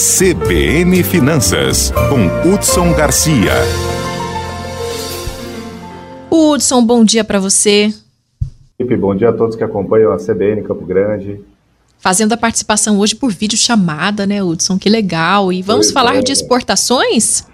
CBN Finanças, com Hudson Garcia. Hudson, bom dia para você. Bom dia a todos que acompanham a CBN Campo Grande. Fazendo a participação hoje por vídeo chamada, né, Hudson? Que legal. E vamos pois falar é. de exportações?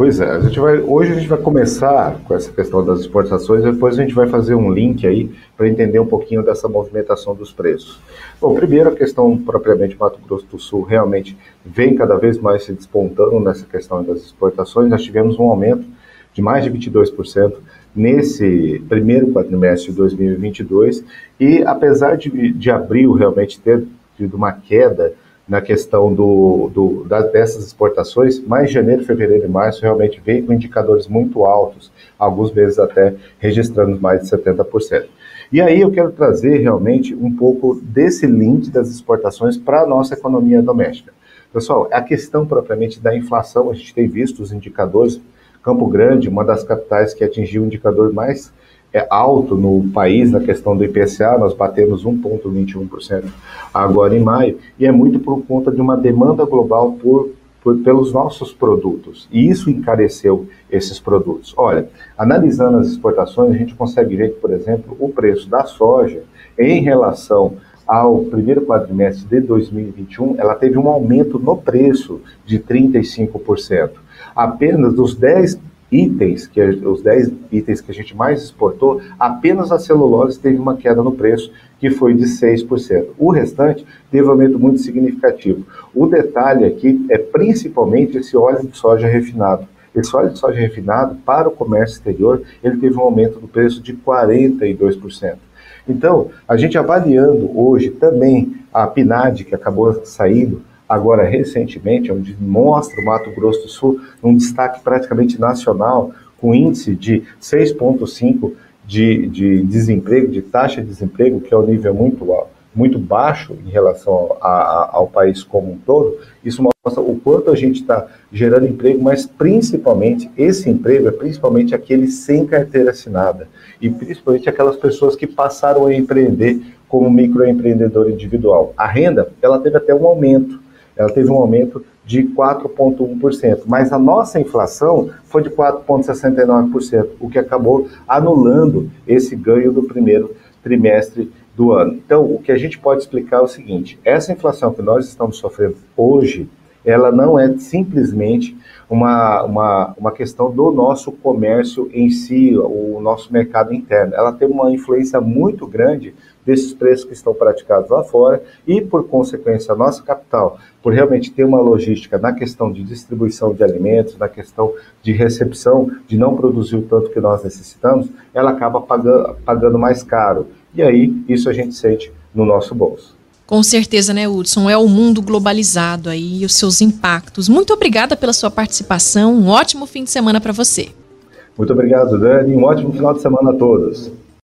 Pois é, a gente vai, hoje a gente vai começar com essa questão das exportações, depois a gente vai fazer um link aí para entender um pouquinho dessa movimentação dos preços. Bom, primeiro a questão propriamente Mato Grosso do Sul realmente vem cada vez mais se despontando nessa questão das exportações. Nós tivemos um aumento de mais de 22% nesse primeiro quadrimestre de 2022 e apesar de, de abril realmente ter tido uma queda na questão do, do, da, dessas exportações, mas janeiro, fevereiro e março realmente vem com indicadores muito altos, alguns meses até registrando mais de 70%. E aí eu quero trazer realmente um pouco desse link das exportações para a nossa economia doméstica. Pessoal, a questão propriamente da inflação, a gente tem visto os indicadores, Campo Grande, uma das capitais que atingiu o indicador mais é alto no país na questão do IPCA, nós batemos 1,21% agora em maio, e é muito por conta de uma demanda global por, por, pelos nossos produtos. E isso encareceu esses produtos. Olha, analisando as exportações, a gente consegue ver que, por exemplo, o preço da soja em relação ao primeiro quadrimestre de 2021, ela teve um aumento no preço de 35%. Apenas dos 10 itens, que os 10 itens que a gente mais exportou, apenas a celulose teve uma queda no preço, que foi de 6%. O restante teve um aumento muito significativo. O detalhe aqui é principalmente esse óleo de soja refinado. Esse óleo de soja refinado, para o comércio exterior, ele teve um aumento do preço de 42%. Então, a gente avaliando hoje também a PNAD, que acabou saindo, agora recentemente, onde mostra o Mato Grosso do Sul um destaque praticamente nacional, com índice de 6,5% de, de desemprego, de taxa de desemprego, que é um nível muito, muito baixo em relação a, a, ao país como um todo, isso mostra o quanto a gente está gerando emprego, mas principalmente, esse emprego é principalmente aquele sem carteira assinada, e principalmente aquelas pessoas que passaram a empreender como microempreendedor individual. A renda, ela teve até um aumento, ela teve um aumento de 4,1%, mas a nossa inflação foi de 4,69%, o que acabou anulando esse ganho do primeiro trimestre do ano. Então, o que a gente pode explicar é o seguinte: essa inflação que nós estamos sofrendo hoje, ela não é simplesmente uma, uma, uma questão do nosso comércio em si, o nosso mercado interno. Ela tem uma influência muito grande desses preços que estão praticados lá fora e, por consequência, a nossa capital, por realmente ter uma logística na questão de distribuição de alimentos, na questão de recepção, de não produzir o tanto que nós necessitamos, ela acaba pagando, pagando mais caro. E aí, isso a gente sente no nosso bolso. Com certeza, né, Hudson? É o mundo globalizado aí e os seus impactos. Muito obrigada pela sua participação. Um ótimo fim de semana para você. Muito obrigado, Dani. Um ótimo final de semana a todos.